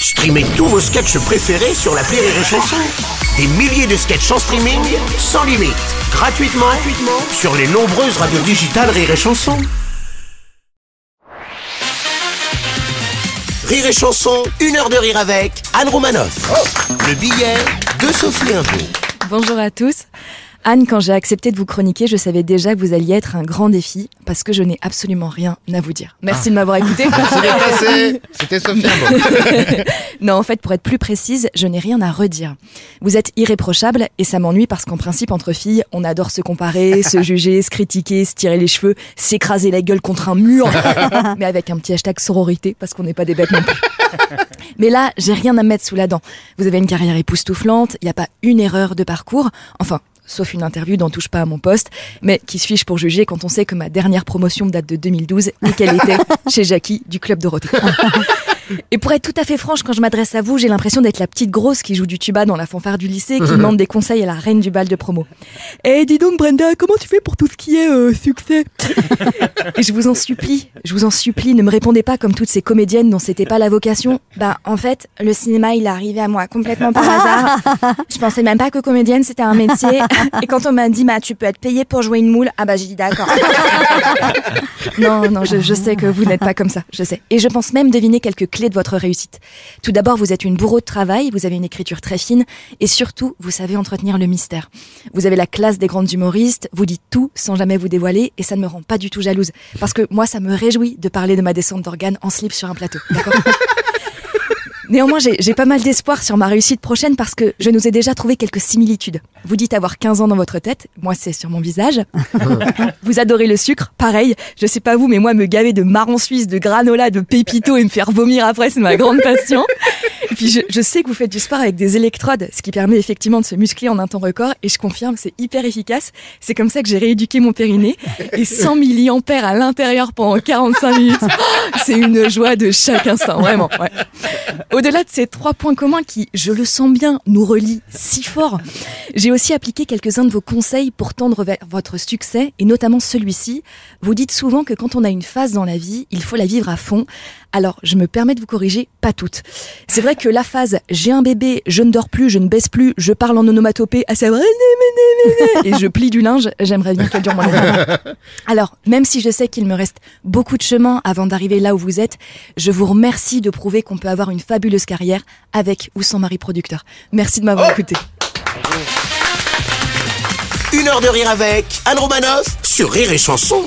Streamez tous vos sketchs préférés sur la Rire et Chanson. Des milliers de sketchs en streaming, sans limite, gratuitement, gratuitement sur les nombreuses radios digitales Rire et Chanson. Rire et Chanson, une heure de rire avec Anne Romanoff. Le billet de Sophie Impôt. Bonjour à tous. Anne, quand j'ai accepté de vous chroniquer, je savais déjà que vous alliez être un grand défi parce que je n'ai absolument rien à vous dire. Merci de m'avoir écouté. C'était Sophie. non, en fait, pour être plus précise, je n'ai rien à redire. Vous êtes irréprochable et ça m'ennuie parce qu'en principe, entre filles, on adore se comparer, se juger, se critiquer, se tirer les cheveux, s'écraser la gueule contre un mur, mais avec un petit hashtag sororité parce qu'on n'est pas des bêtes non plus. Mais là, j'ai rien à mettre sous la dent. Vous avez une carrière époustouflante, il n'y a pas une erreur de parcours. Enfin, sauf une interview dont touche pas à mon poste, mais qui se fiche pour juger quand on sait que ma dernière promotion date de 2012 et qu'elle était chez Jackie du Club Dorothée. Et pour être tout à fait franche, quand je m'adresse à vous, j'ai l'impression d'être la petite grosse qui joue du tuba dans la fanfare du lycée, qui demande des conseils à la reine du bal de promo. Eh, dis donc Brenda, comment tu fais pour tout ce qui est euh, succès? Et je vous en supplie, je vous en supplie, ne me répondez pas comme toutes ces comédiennes dont c'était pas la vocation. Bah, en fait, le cinéma, il est arrivé à moi complètement par hasard. Je pensais même pas que comédienne c'était un métier. Et quand on m'a dit, bah, tu peux être payée pour jouer une moule, ah bah, j'ai dit d'accord. Non, non, je, je sais que vous n'êtes pas comme ça, je sais. Et je pense même deviner quelques clés de votre réussite. Tout d'abord, vous êtes une bourreau de travail, vous avez une écriture très fine, et surtout, vous savez entretenir le mystère. Vous avez la classe des grandes humoristes, vous dites tout sans jamais vous dévoiler, et ça ne me rend pas du tout jalouse. Parce que moi, ça me réjouit de parler de ma descente d'organes en slip sur un plateau. Néanmoins, j'ai pas mal d'espoir sur ma réussite prochaine parce que je nous ai déjà trouvé quelques similitudes. Vous dites avoir 15 ans dans votre tête, moi c'est sur mon visage. vous adorez le sucre, pareil. Je sais pas vous, mais moi me gaver de marron suisse, de granola, de pépito et me faire vomir après, c'est ma grande passion. Puis je, je sais que vous faites du sport avec des électrodes, ce qui permet effectivement de se muscler en un temps record. Et je confirme, c'est hyper efficace. C'est comme ça que j'ai rééduqué mon périnée. Et 100 milliampères à l'intérieur pendant 45 minutes. Oh, c'est une joie de chaque instant, vraiment. Ouais. Au-delà de ces trois points communs qui, je le sens bien, nous relient si fort, j'ai aussi appliqué quelques-uns de vos conseils pour tendre vers votre succès, et notamment celui-ci. Vous dites souvent que quand on a une phase dans la vie, il faut la vivre à fond. Alors, je me permets de vous corriger, pas toutes. C'est vrai que la phase j'ai un bébé, je ne dors plus, je ne baisse plus, je parle en onomatopée, à savoir et je plie du linge, j'aimerais bien qu'elle dure moins longtemps. Alors, même si je sais qu'il me reste beaucoup de chemin avant d'arriver là où vous êtes, je vous remercie de prouver qu'on peut avoir une fabuleuse carrière avec ou sans mari producteur. Merci de m'avoir écouté. Une heure de rire avec Anne Romanoff sur Rire et Chanson.